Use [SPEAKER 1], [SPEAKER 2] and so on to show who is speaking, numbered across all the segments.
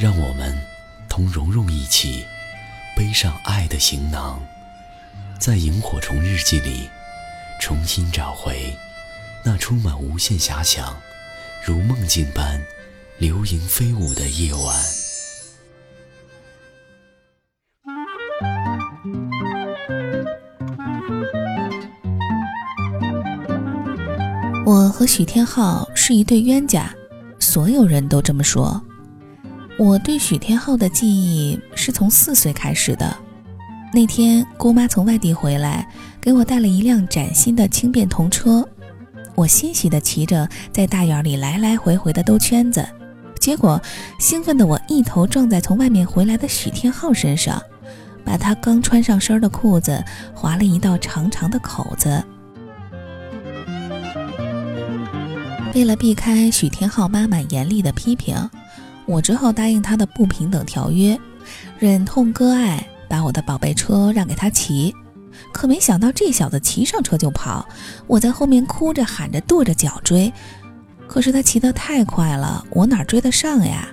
[SPEAKER 1] 让我们同蓉蓉一起背上爱的行囊，在萤火虫日记里重新找回那充满无限遐想、如梦境般流萤飞舞的夜晚。
[SPEAKER 2] 我和许天浩是一对冤家，所有人都这么说。我对许天浩的记忆是从四岁开始的。那天姑妈从外地回来，给我带了一辆崭新的轻便童车，我欣喜地骑着在大院里来来回回的兜圈子。结果兴奋的我一头撞在从外面回来的许天浩身上，把他刚穿上身的裤子划了一道长长的口子。为了避开许天浩妈妈严厉的批评。我只好答应他的不平等条约，忍痛割爱，把我的宝贝车让给他骑。可没想到这小子骑上车就跑，我在后面哭着喊着跺着脚追，可是他骑得太快了，我哪追得上呀？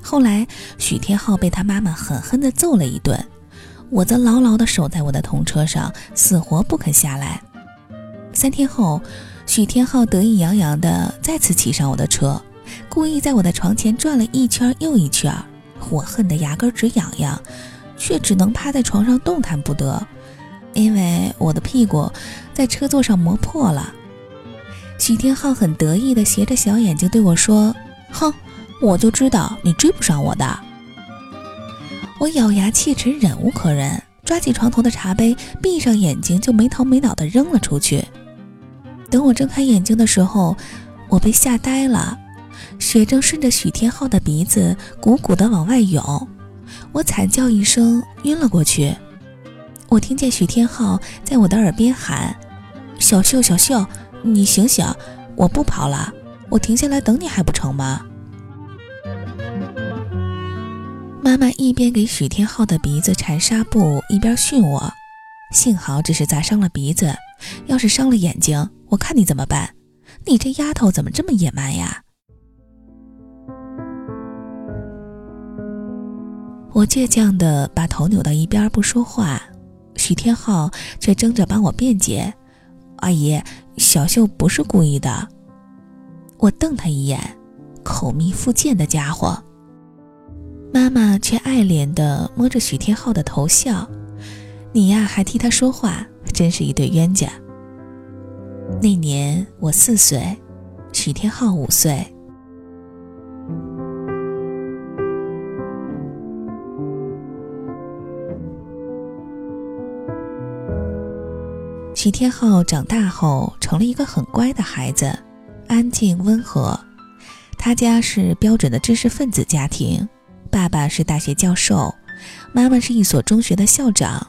[SPEAKER 2] 后来许天浩被他妈妈狠狠地揍了一顿，我则牢牢地守在我的童车上，死活不肯下来。三天后，许天浩得意洋洋地再次骑上我的车。故意在我的床前转了一圈又一圈，我恨得牙根直痒痒，却只能趴在床上动弹不得，因为我的屁股在车座上磨破了。许天浩很得意地斜着小眼睛对我说：“哼，我就知道你追不上我的。”我咬牙切齿，忍无可忍，抓起床头的茶杯，闭上眼睛就没头没脑地扔了出去。等我睁开眼睛的时候，我被吓呆了。血正顺着许天浩的鼻子鼓鼓地往外涌，我惨叫一声，晕了过去。我听见许天浩在我的耳边喊：“小秀，小秀，你醒醒！我不跑了，我停下来等你还不成吗？”妈妈一边给许天浩的鼻子缠纱布，一边训我：“幸好只是砸伤了鼻子，要是伤了眼睛，我看你怎么办？你这丫头怎么这么野蛮呀？”我倔强地把头扭到一边不说话，许天浩却争着帮我辩解：“阿姨，小秀不是故意的。”我瞪他一眼，口蜜腹剑的家伙。妈妈却爱怜地摸着许天浩的头笑：“你呀，还替他说话，真是一对冤家。”那年我四岁，许天浩五岁。许天浩长大后成了一个很乖的孩子，安静温和。他家是标准的知识分子家庭，爸爸是大学教授，妈妈是一所中学的校长。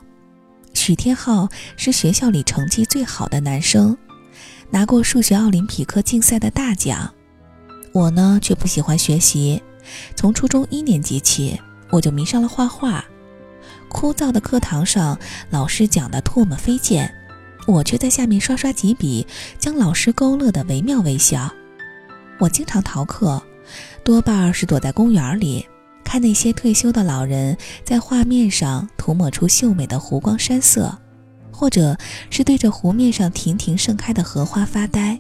[SPEAKER 2] 许天浩是学校里成绩最好的男生，拿过数学奥林匹克竞赛的大奖。我呢却不喜欢学习，从初中一年级起我就迷上了画画。枯燥的课堂上，老师讲的唾沫飞溅。我却在下面刷刷几笔，将老师勾勒得惟妙惟肖。我经常逃课，多半是躲在公园里，看那些退休的老人在画面上涂抹出秀美的湖光山色，或者是对着湖面上亭亭盛开的荷花发呆。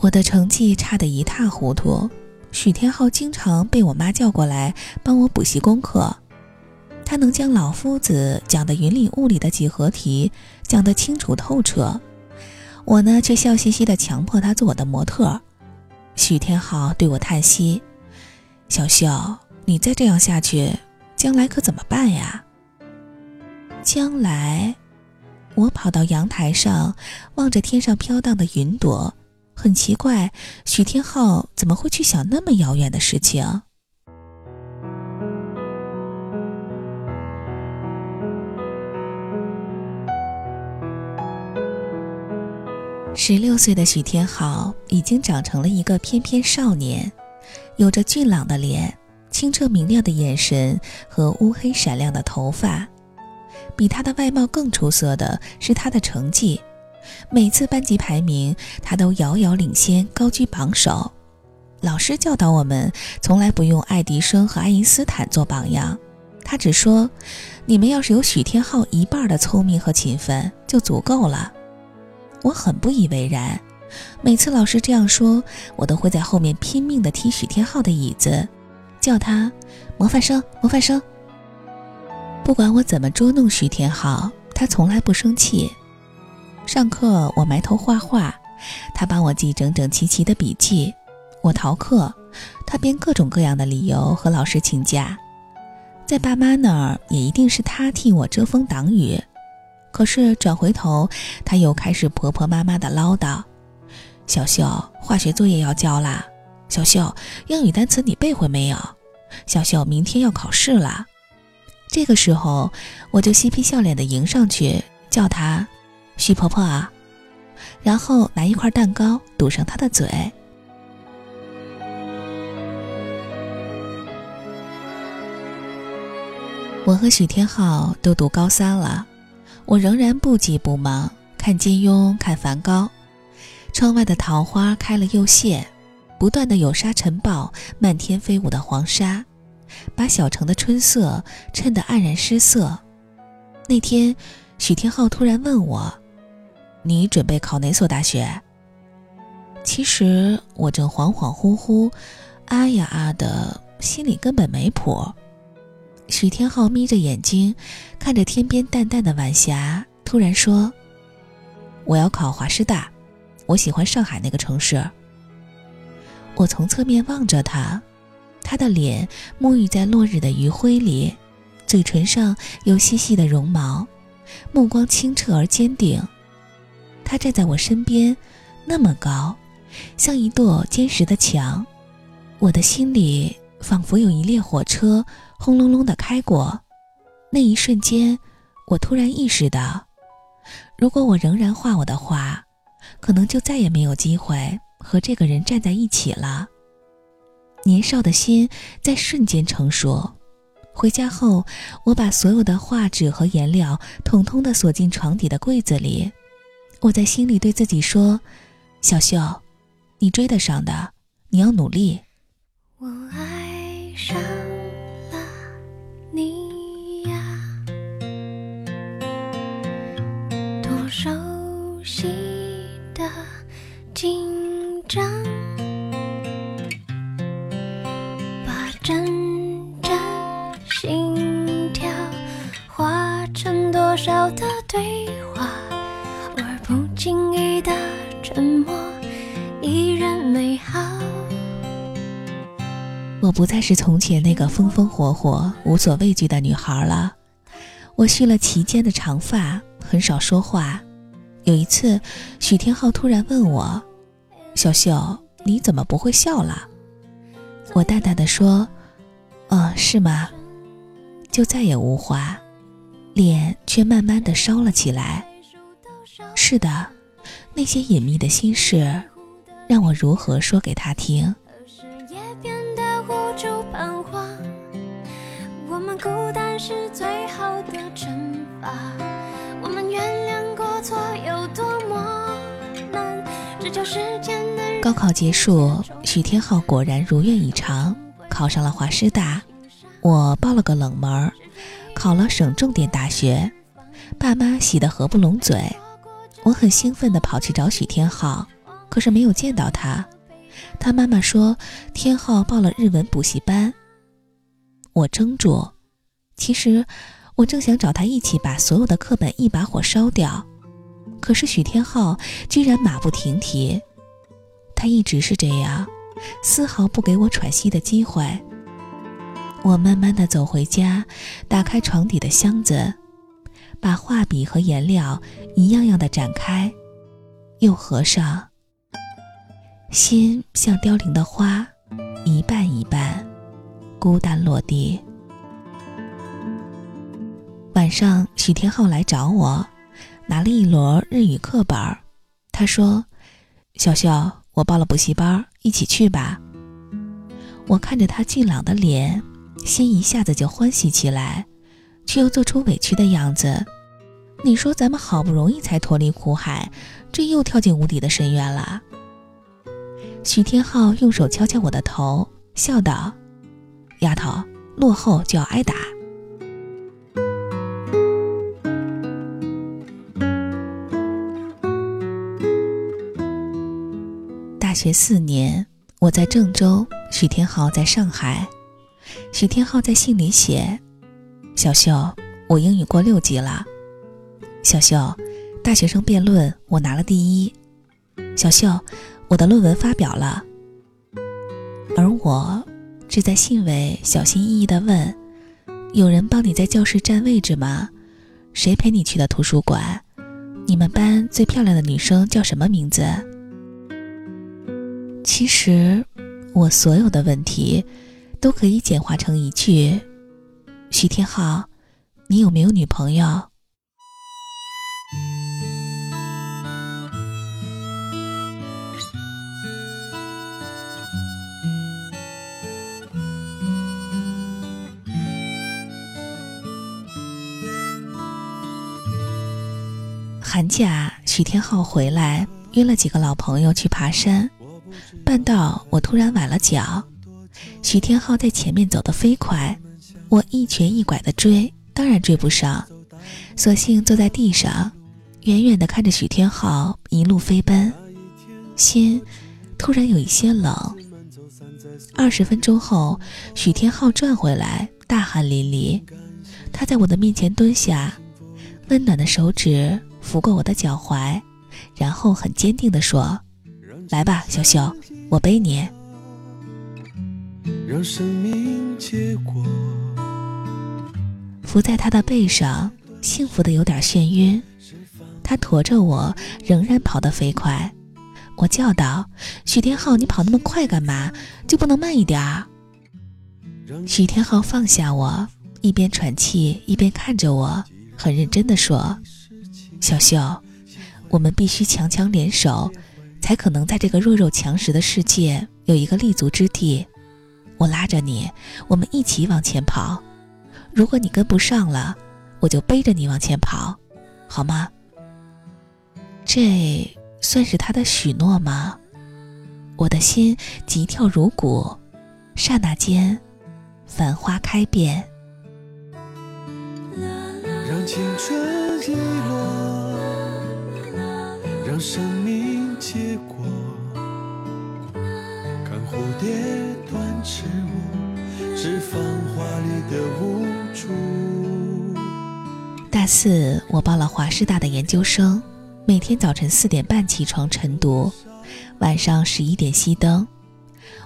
[SPEAKER 2] 我的成绩差得一塌糊涂，许天浩经常被我妈叫过来帮我补习功课。他能将老夫子讲的云里雾里的几何题讲得清楚透彻，我呢却笑嘻嘻地强迫他做我的模特。许天浩对我叹息：“小秀，你再这样下去，将来可怎么办呀？”将来，我跑到阳台上，望着天上飘荡的云朵，很奇怪，许天浩怎么会去想那么遥远的事情？十六岁的许天浩已经长成了一个翩翩少年，有着俊朗的脸、清澈明亮的眼神和乌黑闪亮的头发。比他的外貌更出色的是他的成绩，每次班级排名他都遥遥领先，高居榜首。老师教导我们，从来不用爱迪生和爱因斯坦做榜样，他只说：“你们要是有许天浩一半的聪明和勤奋，就足够了。”我很不以为然，每次老师这样说，我都会在后面拼命地踢许天浩的椅子，叫他“模范生，模范生”。不管我怎么捉弄许天浩，他从来不生气。上课我埋头画画，他帮我记整整齐齐的笔记；我逃课，他编各种各样的理由和老师请假。在爸妈那儿，也一定是他替我遮风挡雨。可是转回头，他又开始婆婆妈妈的唠叨：“小秀，化学作业要交啦；小秀，英语单词你背会没有？小秀，明天要考试了。”这个时候，我就嬉皮笑脸的迎上去，叫她“徐婆婆啊”，然后拿一块蛋糕堵上她的嘴。我和许天浩都读高三了。我仍然不急不忙，看金庸，看梵高。窗外的桃花开了又谢，不断的有沙尘暴，漫天飞舞的黄沙，把小城的春色衬得黯然失色。那天，许天浩突然问我：“你准备考哪所大学？”其实我正恍恍惚惚，啊呀啊的，心里根本没谱。许天浩眯着眼睛，看着天边淡淡的晚霞，突然说：“我要考华师大，我喜欢上海那个城市。”我从侧面望着他，他的脸沐浴在落日的余晖里，嘴唇上有细细的绒毛，目光清澈而坚定。他站在我身边，那么高，像一座坚实的墙。我的心里仿佛有一列火车。轰隆隆的开过，那一瞬间，我突然意识到，如果我仍然画我的画，可能就再也没有机会和这个人站在一起了。年少的心在瞬间成熟。回家后，我把所有的画纸和颜料统统的锁进床底的柜子里。我在心里对自己说：“小秀，你追得上的，你要努力。”我爱上。
[SPEAKER 3] 不再是从前那个风风火火、无所畏惧的女孩了。我蓄了齐肩的长发，很少说话。有一次，许天浩突然问我：“小秀，你怎么不会笑了？”我淡淡的说：“哦，是吗？”就再也无话。脸却慢慢的烧了起来。是的，那些隐秘的心事，让我如何说给他听？高考结束，许天浩果然如愿以偿，考上了华师大。我报了个冷门。考了省重点大学，爸妈喜得合不拢嘴。我很兴奋地跑去找许天浩，可是没有见到他。他妈妈说天浩报了日文补习班。我怔住，其实我正想找他一起把所有的课本一把火烧掉，可是许天浩居然马不停蹄。他一直是这样，丝毫不给我喘息的机会。我慢慢的走回家，打开床底的箱子，把画笔和颜料一样样的展开，又合上。
[SPEAKER 2] 心像凋零的花，一瓣一瓣，孤单落地。晚上，许天浩来找我，拿了一摞日语课本。他说：“小秀，我报了补习班，一起去吧。”我看着他俊朗的脸，心一下子就欢喜起来，却又做出委屈的样子。你说咱们好不容易才脱离苦海，这又跳进无底的深渊了。许天浩用手敲敲我的头，笑道：“丫头，落后就要挨打。”学四年，我在郑州，许天浩在上海。许天浩在信里写：“小秀，我英语过六级了。”小秀，大学生辩论我拿了第一。小秀，我的论文发表了。而我只在信尾小心翼翼地问：“有人帮你在教室占位置吗？谁陪你去的图书馆？你们班最漂亮的女生叫什么名字？”其实，我所有的问题都可以简化成一句：“徐天浩，你有没有女朋友？”寒假，徐天浩回来，约了几个老朋友去爬山。半道，我突然崴了脚。许天浩在前面走得飞快，我一瘸一拐地追，当然追不上，索性坐在地上，远远地看着许天浩一路飞奔，心突然有一些冷。二十分钟后，许天浩转回来，大汗淋漓，他在我的面前蹲下，温暖的手指。拂过我的脚踝，然后很坚定地说：“来吧，小秀，我背你。”伏在他的背上，幸福的有点眩晕。他驮着我，仍然跑得飞快。我叫道：“许天浩，你跑那么快干嘛？就不能慢一点？”许天浩放下我，一边喘气一边看着我，很认真地说。小秀，我们必须强强联手，才可能在这个弱肉强食的世界有一个立足之地。我拉着你，我们一起往前跑。如果你跟不上了，我就背着你往前跑，好吗？这算是他的许诺吗？我的心急跳如鼓，刹那间，繁花开遍。让青春遗落。让生看蝴蝶断翅舞，是繁华里的无助。大四，我报了华师大的研究生，每天早晨四点半起床晨读，晚上十一点熄灯。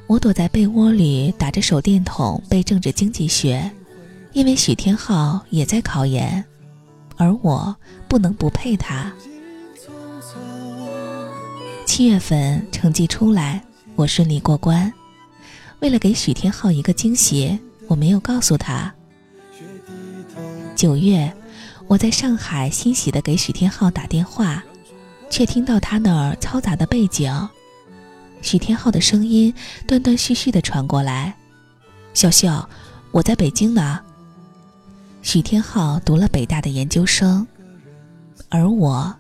[SPEAKER 2] 我躲在被窝里打着手电筒背政治经济学，因为许天浩也在考研，而我不能不配他。七月份成绩出来，我顺利过关。为了给许天浩一个惊喜，我没有告诉他。九月，我在上海欣喜地给许天浩打电话，却听到他那儿嘈杂的背景，许天浩的声音断断续续地传过来：“笑笑，我在北京呢。”许天浩读了北大的研究生，而我。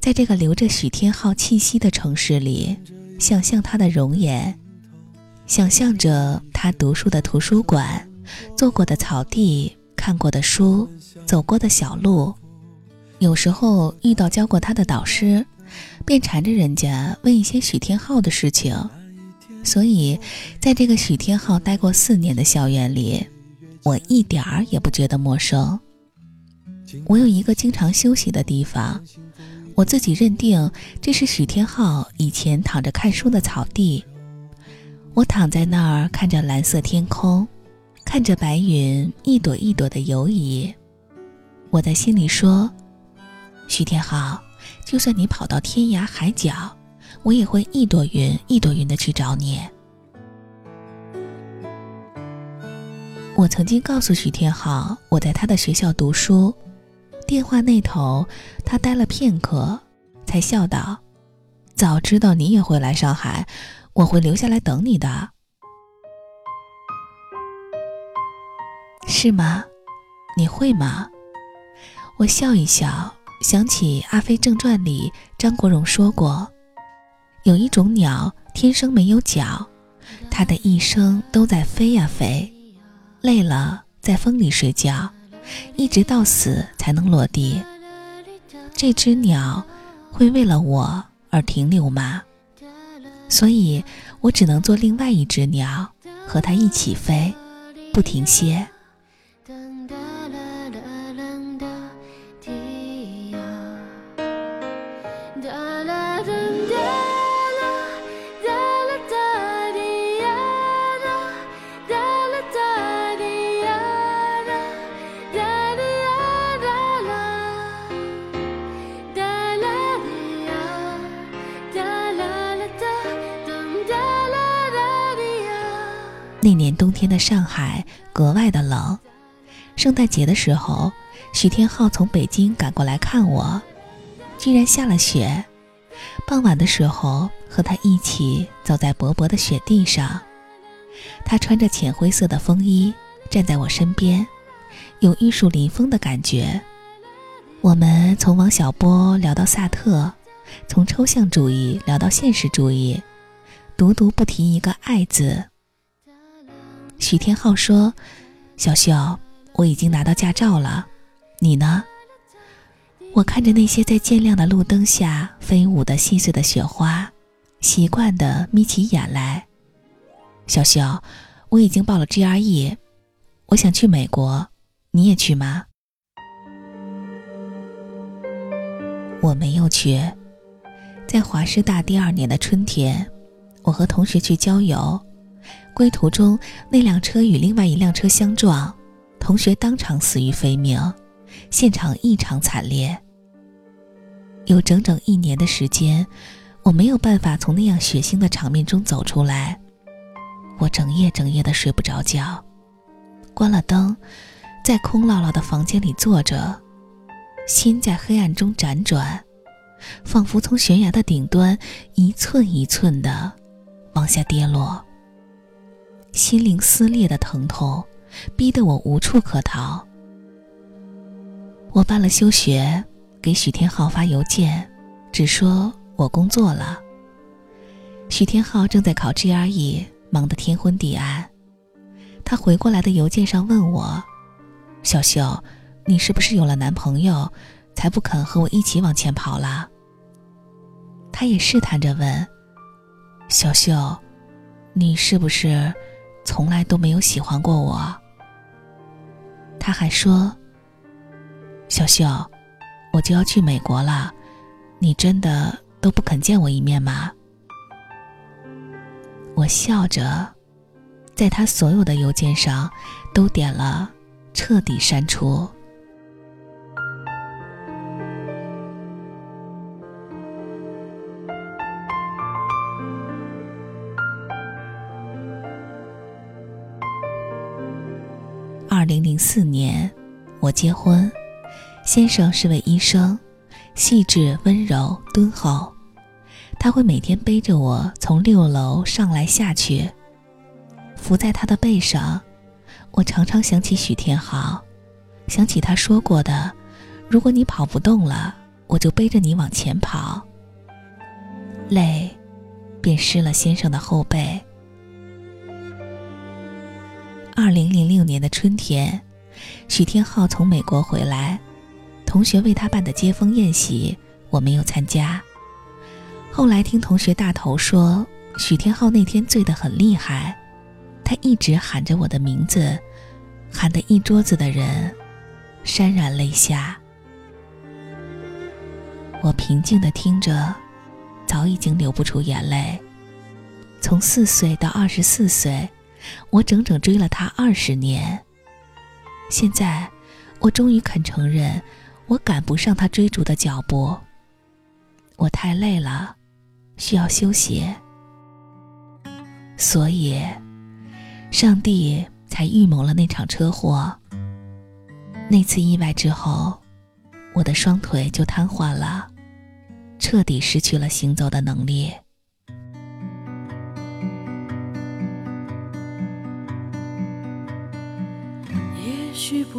[SPEAKER 2] 在这个留着许天浩气息的城市里，想象他的容颜，想象着他读书的图书馆，坐过的草地，看过的书，走过的小路。有时候遇到教过他的导师，便缠着人家问一些许天浩的事情。所以，在这个许天浩待过四年的校园里，我一点儿也不觉得陌生。我有一个经常休息的地方。我自己认定这是许天浩以前躺着看书的草地。我躺在那儿看着蓝色天空，看着白云一朵一朵的游移。我在心里说：“许天浩，就算你跑到天涯海角，我也会一朵云一朵云的去找你。我曾经告诉许天浩我在他的学校读书，电话那头他呆了片刻，才笑道：“早知道你也会来上海，我会留下来等你的。”是吗？你会吗？我笑一笑，想起《阿飞正传》里张国荣说过，有一种鸟天生没有脚，它的一生都在飞呀飞。累了，在风里睡觉，一直到死才能落地。这只鸟会为了我而停留吗？所以我只能做另外一只鸟，和它一起飞，不停歇。那年冬天的上海格外的冷，圣诞节的时候，许天浩从北京赶过来看我，居然下了雪。傍晚的时候，和他一起走在薄薄的雪地上，他穿着浅灰色的风衣，站在我身边，有玉树临风的感觉。我们从王小波聊到萨特，从抽象主义聊到现实主义，独独不提一个爱字。许天浩说：“小秀，我已经拿到驾照了，你呢？”我看着那些在渐亮的路灯下飞舞的细碎的雪花，习惯的眯起眼来。小秀，我已经报了 GRE，我想去美国，你也去吗？我没有去。在华师大第二年的春天，我和同学去郊游。归途中，那辆车与另外一辆车相撞，同学当场死于非命，现场异常惨烈。有整整一年的时间，我没有办法从那样血腥的场面中走出来，我整夜整夜的睡不着觉，关了灯，在空落落的房间里坐着，心在黑暗中辗转，仿佛从悬崖的顶端一寸一寸的往下跌落。心灵撕裂的疼痛，逼得我无处可逃。我办了休学，给许天浩发邮件，只说我工作了。许天浩正在考 GRE，忙得天昏地暗。他回过来的邮件上问我：“小秀，你是不是有了男朋友，才不肯和我一起往前跑了？”他也试探着问：“小秀，你是不是？”从来都没有喜欢过我。他还说：“小秀，我就要去美国了，你真的都不肯见我一面吗？”我笑着，在他所有的邮件上都点了彻底删除。零零四年，我结婚，先生是位医生，细致温柔敦厚。他会每天背着我从六楼上来下去，伏在他的背上。我常常想起许天豪，想起他说过的：“如果你跑不动了，我就背着你往前跑。”泪，便湿了先生的后背。二零零六年的春天，许天浩从美国回来，同学为他办的接风宴席，我没有参加。后来听同学大头说，许天浩那天醉得很厉害，他一直喊着我的名字，喊得一桌子的人潸然泪下。我平静地听着，早已经流不出眼泪。从四岁到二十四岁。我整整追了他二十年。现在，我终于肯承认，我赶不上他追逐的脚步。我太累了，
[SPEAKER 3] 需要休息，所以，上帝才预谋了那场车祸。那次意外之后，我的双腿就瘫痪了，彻底失去了行走的能力。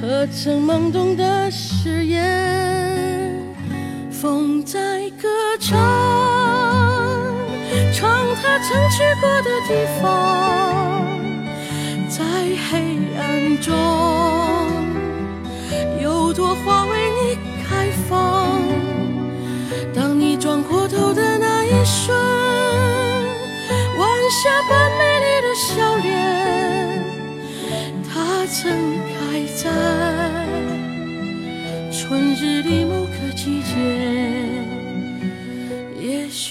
[SPEAKER 4] 和曾懵懂的誓言。风在歌唱，唱它曾去过的地方，在黑暗中，有朵花为你。开放。当你转过头的那一瞬，晚霞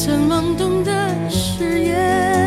[SPEAKER 4] 曾懵懂的誓言。